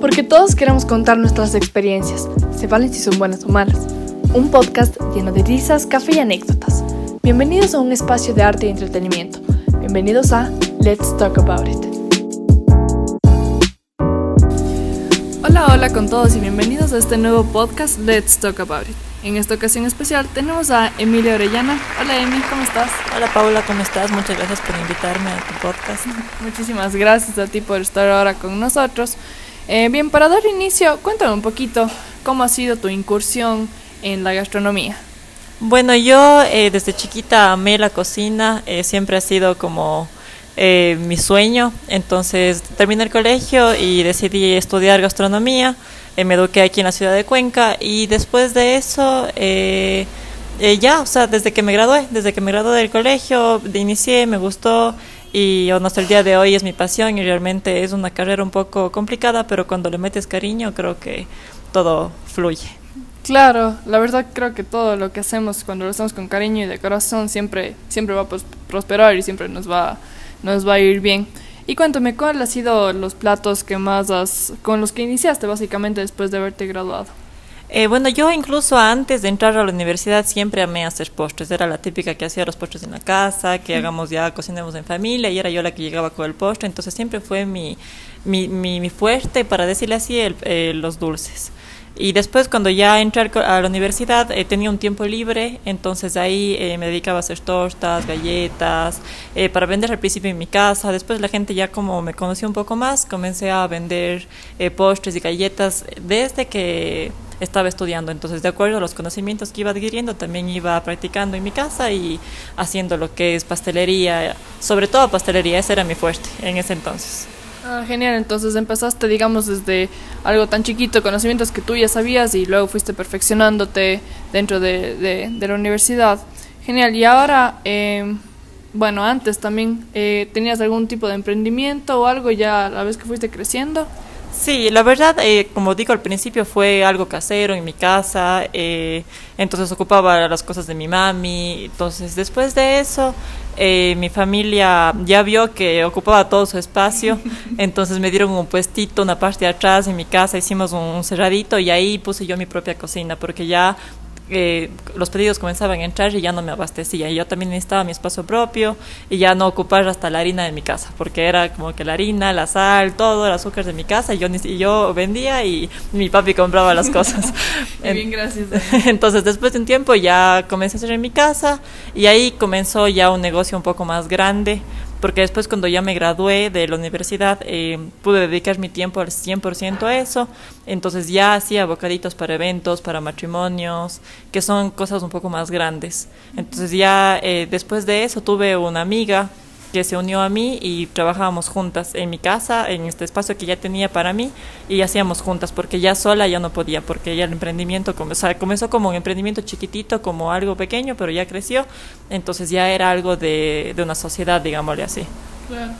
Porque todos queremos contar nuestras experiencias, se valen si son buenas o malas. Un podcast lleno de risas, café y anécdotas. Bienvenidos a un espacio de arte y entretenimiento. Bienvenidos a Let's Talk About It. Hola, hola con todos y bienvenidos a este nuevo podcast Let's Talk About It. En esta ocasión especial tenemos a Emilia Orellana. Hola Emi, ¿cómo estás? Hola Paula, ¿cómo estás? Muchas gracias por invitarme a tu podcast. Muchísimas gracias a ti por estar ahora con nosotros. Eh, bien, para dar inicio, cuéntame un poquito cómo ha sido tu incursión en la gastronomía. Bueno, yo eh, desde chiquita amé la cocina, eh, siempre ha sido como mi sueño, entonces terminé el colegio y decidí estudiar gastronomía, me eduqué aquí en la ciudad de Cuenca y después de eso... ya, o sea, desde que me gradué, desde que me gradué del colegio, inicié, me gustó, y hasta el día de hoy es mi pasión y realmente es una carrera un poco complicada, pero cuando le metes cariño creo que todo fluye. Claro, la verdad creo que todo lo que hacemos cuando lo hacemos con cariño y de corazón siempre siempre va a prosperar y siempre nos va nos va a ir bien. Y cuéntame, ¿cuáles han sido los platos que más has, con los que iniciaste básicamente después de haberte graduado? Eh, bueno, yo incluso antes de entrar a la universidad siempre amé hacer postres. Era la típica que hacía los postres en la casa, que hagamos ya, cocinemos en familia, y era yo la que llegaba con el postre. Entonces siempre fue mi, mi, mi, fuerte, para decirle así, el, eh, los dulces. Y después cuando ya entré a la universidad eh, tenía un tiempo libre, entonces ahí eh, me dedicaba a hacer tortas, galletas, eh, para vender al principio en mi casa. Después la gente ya como me conoció un poco más, comencé a vender postres y galletas desde que estaba estudiando. Entonces, de acuerdo a los conocimientos que iba adquiriendo, también iba practicando en mi casa y haciendo lo que es pastelería, sobre todo pastelería, ese era mi fuerte en ese entonces. Ah, genial, entonces empezaste, digamos, desde algo tan chiquito, conocimientos que tú ya sabías y luego fuiste perfeccionándote dentro de, de, la universidad. Genial, y ahora, eh, bueno, antes también, eh, ¿tenías algún tipo de emprendimiento o algo ya a la vez que fuiste creciendo? Sí, la verdad, eh, como digo al principio, fue algo casero en mi casa, eh, entonces ocupaba las cosas de mi mami, entonces después de eso eh, mi familia ya vio que ocupaba todo su espacio, entonces me dieron un puestito, una parte de atrás en mi casa, hicimos un cerradito y ahí puse yo mi propia cocina, porque ya eh, los pedidos comenzaban a entrar y ya no me abastecía. Y yo también necesitaba mi espacio propio y ya no ocupar hasta la harina de mi casa, porque era como que la harina, la sal, todo el azúcar de mi casa y yo, y yo vendía y mi papi compraba las cosas. bien, gracias. Entonces después de un tiempo ya comencé a hacer en mi casa y ahí comenzó ya un negocio un poco más grande porque después cuando ya me gradué de la universidad eh, pude dedicar mi tiempo al 100% a eso, entonces ya hacía bocaditos para eventos, para matrimonios, que son cosas un poco más grandes. Entonces ya eh, después de eso tuve una amiga que se unió a mí y trabajábamos juntas en mi casa, en este espacio que ya tenía para mí, y hacíamos juntas, porque ya sola ya no podía, porque ya el emprendimiento comenzó, comenzó como un emprendimiento chiquitito, como algo pequeño, pero ya creció, entonces ya era algo de, de una sociedad, digámosle así. Claro.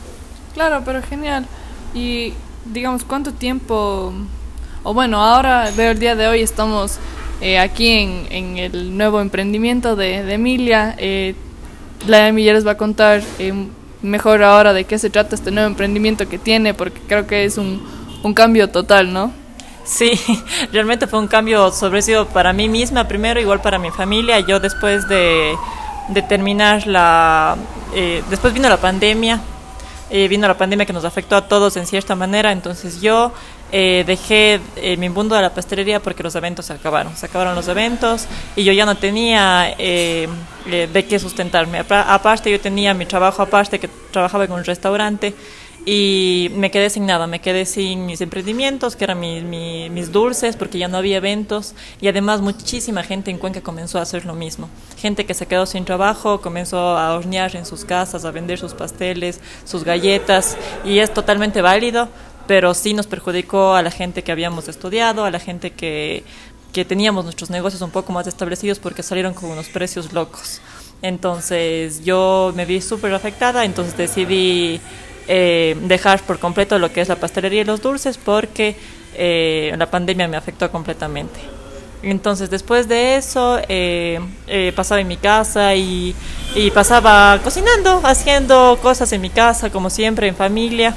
claro, pero genial. Y digamos, ¿cuánto tiempo, o bueno, ahora veo el día de hoy estamos eh, aquí en, en, el nuevo emprendimiento de, de Emilia. Eh, la Emilia les va a contar eh, mejor ahora de qué se trata este nuevo emprendimiento que tiene, porque creo que es un, cambio total, ¿no? Sí, realmente fue un cambio sorpresivo para mí misma, primero igual para mi familia. Yo después de, de terminar la... Eh, después vino la pandemia, eh, vino la pandemia que nos afectó a todos en cierta manera, entonces yo eh, dejé eh, mi mundo de la pastelería porque los eventos se acabaron, se acabaron los eventos y yo ya no tenía de qué sustentarme. Aparte yo tenía mi trabajo aparte que trabajaba en un restaurante y me quedé sin nada, me quedé sin mis emprendimientos, que eran mis dulces, porque ya no había eventos, y además muchísima gente en Cuenca comenzó a hacer lo mismo. Gente que se quedó sin trabajo, comenzó a hornear en sus casas, a vender sus pasteles, sus galletas, y es totalmente válido, pero sí nos perjudicó a la gente que habíamos estudiado, a la gente que, que teníamos nuestros negocios un poco más establecidos porque salieron con unos precios locos. Entonces yo me vi súper afectada, entonces decidí eh, dejar por completo lo que es la pastelería y los dulces porque eh, la pandemia me afectó completamente. Entonces después de eso eh, eh, pasaba en mi casa y, y, pasaba cocinando, haciendo cosas en mi casa como siempre en familia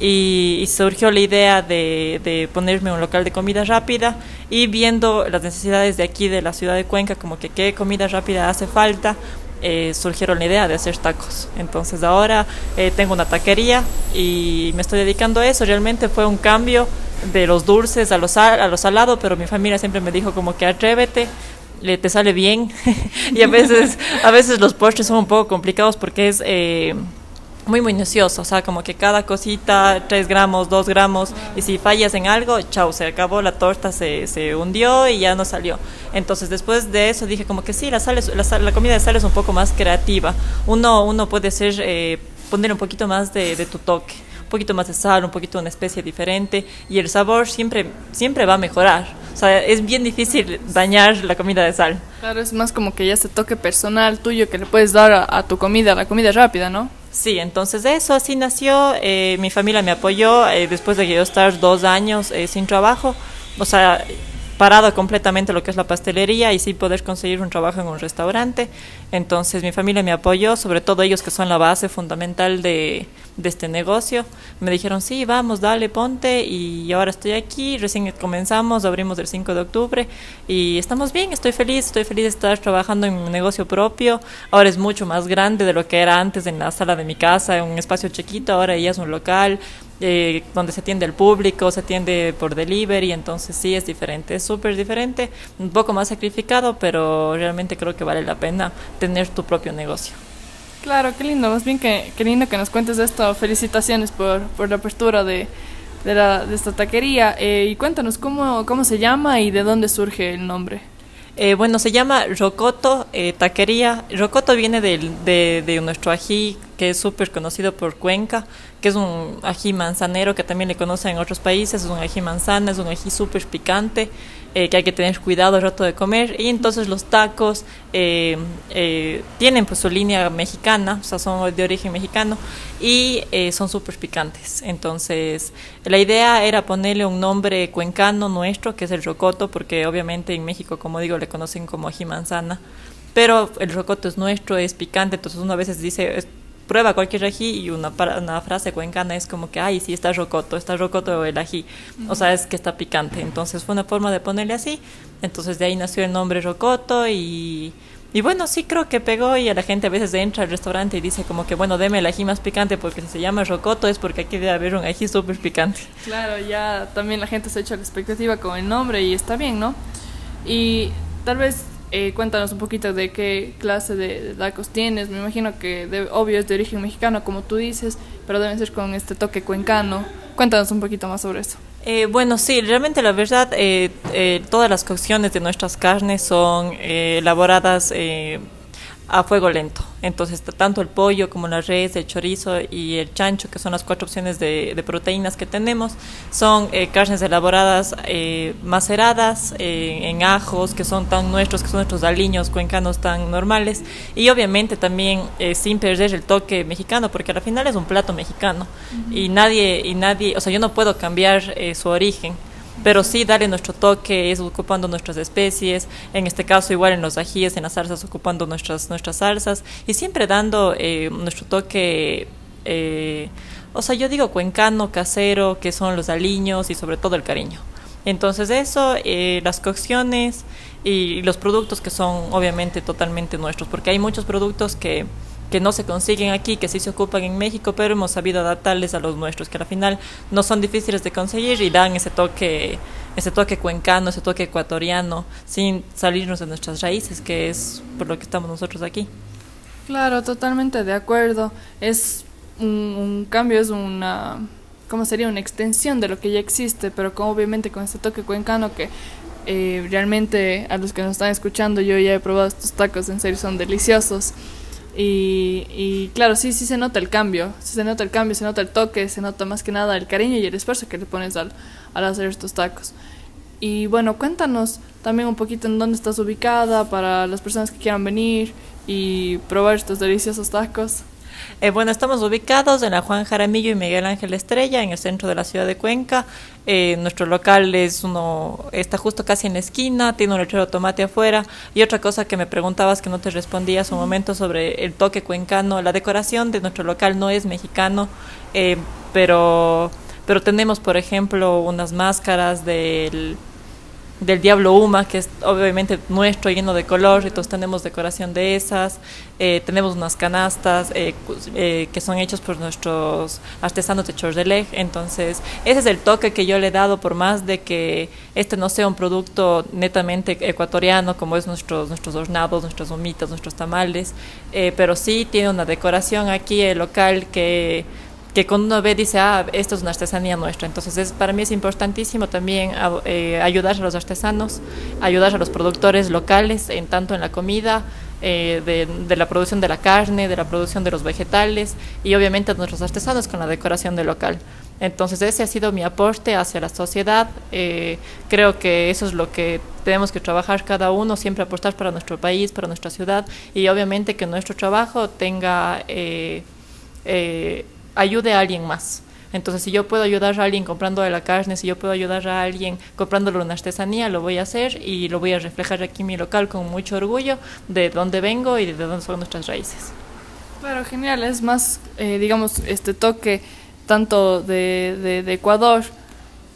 y, surgió la idea de, de, ponerme un local de comida rápida y viendo las necesidades de aquí de la ciudad de Cuenca, como que qué comida rápida hace falta, eh, surgieron la idea de hacer tacos. Entonces ahora eh, tengo una taquería y me estoy dedicando a eso. Realmente fue un cambio de los dulces a los, a los salados, pero mi familia siempre me dijo como que atrévete, le, te sale bien. y a veces, a veces los postres son un poco complicados porque es... Eh, muy minucioso, o sea, como que cada cosita, 3 gramos, 2 gramos, y si fallas en algo, chao, se acabó, la torta se, se hundió y ya no salió. Entonces después de eso dije como que sí, la, sal la, la, comida de sal es un poco más creativa. Uno, uno puede ser, eh, poner un poquito más de, tu toque un poquito más de sal, un poquito de una especie diferente y el sabor siempre, siempre va a mejorar. O sea, es bien difícil dañar la comida de sal. Claro, es más como que ya ese toque personal tuyo que le puedes dar a, a tu comida, la comida rápida, ¿no? Sí, entonces eso así nació. Eh, mi familia me apoyó eh, después de que yo estar dos años eh, sin trabajo. O sea, parado completamente lo que es la pastelería y sí poder conseguir un trabajo en un restaurante. Entonces mi familia me apoyó, sobre todo ellos que son la base fundamental de, de este negocio. Me dijeron, sí, vamos, dale, ponte y ahora estoy aquí, recién comenzamos, abrimos el 5 de octubre y estamos bien, estoy feliz, estoy feliz de estar trabajando en un negocio propio. Ahora es mucho más grande de lo que era antes en la sala de mi casa, en un espacio chiquito, ahora ya es un local, eh, donde se atiende el público, se atiende por delivery, entonces sí es diferente, es súper diferente, un poco más sacrificado, pero realmente creo que vale la pena tener tu propio negocio. Claro, qué lindo, más bien que, qué lindo que nos cuentes esto, felicitaciones por, por la apertura de, de, la, de esta taquería eh, y cuéntanos cómo, cómo se llama y de dónde surge el nombre. Eh, bueno, se llama Rocoto eh, Taquería. Rocoto viene de, de, de, nuestro ají, que es súper conocido por Cuenca, que es un ají manzanero que también le conocen en otros países. Es un ají manzana, es un ají súper picante. Eh, que hay que tener cuidado al rato de comer. Y entonces los tacos eh, eh, tienen pues su línea mexicana, o sea, son de origen mexicano y son súper picantes. Entonces, la idea era ponerle un nombre cuencano nuestro, que es el rocoto, porque obviamente en México, como digo, le conocen como ají manzana. Pero el rocoto es nuestro, es picante, entonces uno a veces dice, prueba cualquier ají y una, una frase cuencana es como que, ay, sí, está rocoto, está rocoto el ají. O sea, es que está picante. Entonces fue una forma de ponerle así. Entonces de ahí nació el nombre rocoto y... Y bueno, sí creo que pegó y a la gente a veces entra al restaurante y dice como que, bueno, deme el ají más picante porque si se llama rocoto es porque aquí debe haber un ají súper picante. Claro, ya también la gente se ha hecho la expectativa con el nombre y está bien, ¿no? Y tal vez eh, cuéntanos un poquito de qué clase de, tacos tienes. Me imagino que de, obvio es de origen mexicano, como tú dices, pero deben ser con este toque cuencano. Cuéntanos un poquito más sobre eso. Eh, bueno, sí, realmente la verdad, eh, eh todas las cocciones de nuestras carnes son eh, elaboradas a fuego lento. Entonces, tanto el pollo como la res, el chorizo y el chancho, que son las cuatro opciones de, de proteínas que tenemos, son eh, carnes elaboradas, eh, maceradas eh, en ajos, que son tan nuestros, que son nuestros aliños cuencanos tan normales, y obviamente también eh, sin perder el toque mexicano, porque al final es un plato mexicano, uh -huh. y nadie, y nadie, o sea, yo no puedo cambiar eh, su origen pero sí darle nuestro toque es ocupando nuestras especies, en este caso igual en los ajíes, en las salsas ocupando nuestras, nuestras salsas y siempre dando eh, nuestro toque, eh, o sea, yo digo cuencano, casero, que son los aliños y sobre todo el cariño. Entonces eso, eh, las cocciones y los productos que son obviamente totalmente nuestros, porque hay muchos productos que que no se consiguen aquí, que sí se ocupan en México, pero hemos sabido adaptarles a los nuestros, que al final no son difíciles de conseguir y dan ese toque, ese toque cuencano, ese toque ecuatoriano, sin salirnos de nuestras raíces, que es por lo que estamos nosotros aquí. Claro, totalmente de acuerdo. Es un, un cambio, es una, ¿cómo sería? Una extensión de lo que ya existe, pero con, obviamente con este toque cuencano que eh, realmente a los que nos están escuchando, yo ya he probado estos tacos, en serio son deliciosos. Y, y, claro, sí, sí se nota el cambio, sí se nota el cambio, se nota el toque, se nota más que nada el cariño y el esfuerzo que le pones al, al hacer estos tacos. Y bueno, cuéntanos también un poquito en dónde estás ubicada para las personas que quieran venir y probar estos deliciosos tacos. Eh, bueno, estamos ubicados en la Juan Jaramillo y Miguel Ángel Estrella, en el centro de la ciudad de Cuenca. Eh, nuestro local es uno está justo casi en la esquina, tiene un lechero de tomate afuera. Y otra cosa que me preguntabas que no te respondí hace un momento sobre el toque cuencano, la decoración de nuestro local no es mexicano. Eh, pero, pero tenemos, por ejemplo, unas máscaras del del Diablo Uma, que es obviamente nuestro, lleno de color, entonces tenemos decoración de esas, eh, tenemos unas canastas eh, eh, que son hechos por nuestros artesanos de Chordelej, entonces ese es el toque que yo le he dado, por más de que este no sea un producto netamente ecuatoriano, como es nuestros, nuestros hornados, nuestras humitas, nuestros tamales, pero sí tiene una decoración aquí el local que que cuando uno ve dice, ah, esto es una artesanía nuestra. Entonces, es, para mí es importantísimo también eh, ayudar a los artesanos, ayudar a los productores locales, en tanto en la comida, eh, de, la producción de la carne, de la producción de los vegetales y obviamente a nuestros artesanos con la decoración del local. Entonces, ese ha sido mi aporte hacia la sociedad. Eh, creo que eso es lo que tenemos que trabajar cada uno, siempre apostar para nuestro país, para nuestra ciudad y obviamente que nuestro trabajo tenga ayude a alguien más. Entonces, si yo puedo ayudar a alguien comprando de la carne, si yo puedo ayudar a alguien comprándolo una artesanía, lo voy a hacer y lo voy a reflejar aquí en mi local con mucho orgullo de dónde vengo y de dónde son nuestras raíces. Claro, genial. Es más, eh, digamos, este toque tanto de, de, Ecuador,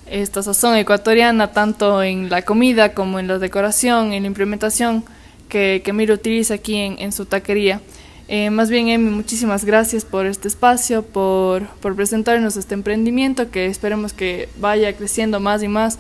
esta sazón ecuatoriana, tanto en la comida como en la decoración, en la implementación que, que Miro utiliza aquí en, en su taquería. Eh, más bien, Emi, muchísimas gracias por este espacio, por, presentarnos este emprendimiento que esperemos que vaya creciendo más y más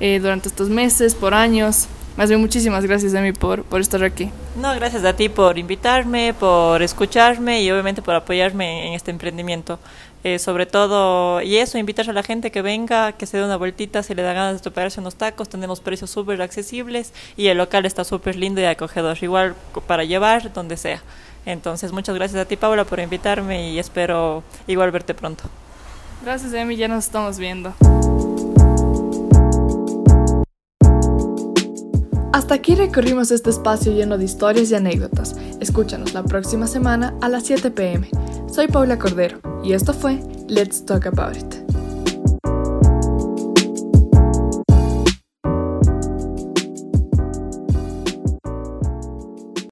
eh, durante estos meses, por años. Más bien, muchísimas gracias, Emi, por, estar aquí. No, gracias a ti por invitarme, por escucharme y obviamente por apoyarme en este emprendimiento. Eh, sobre todo, y eso, invitar a la gente que venga, que se dé una vueltita, si le da ganas de toparse unos tacos, tenemos precios súper accesibles y el local está súper lindo y acogedor, igual para llevar donde sea. Entonces, muchas gracias a ti, Paula, por invitarme y espero igual verte pronto. Gracias, Emi, ya nos estamos viendo. Hasta aquí recorrimos este espacio lleno de historias y anécdotas. Escúchanos la próxima semana a las 7 pm. Soy Paula Cordero y esto fue Let's Talk About It.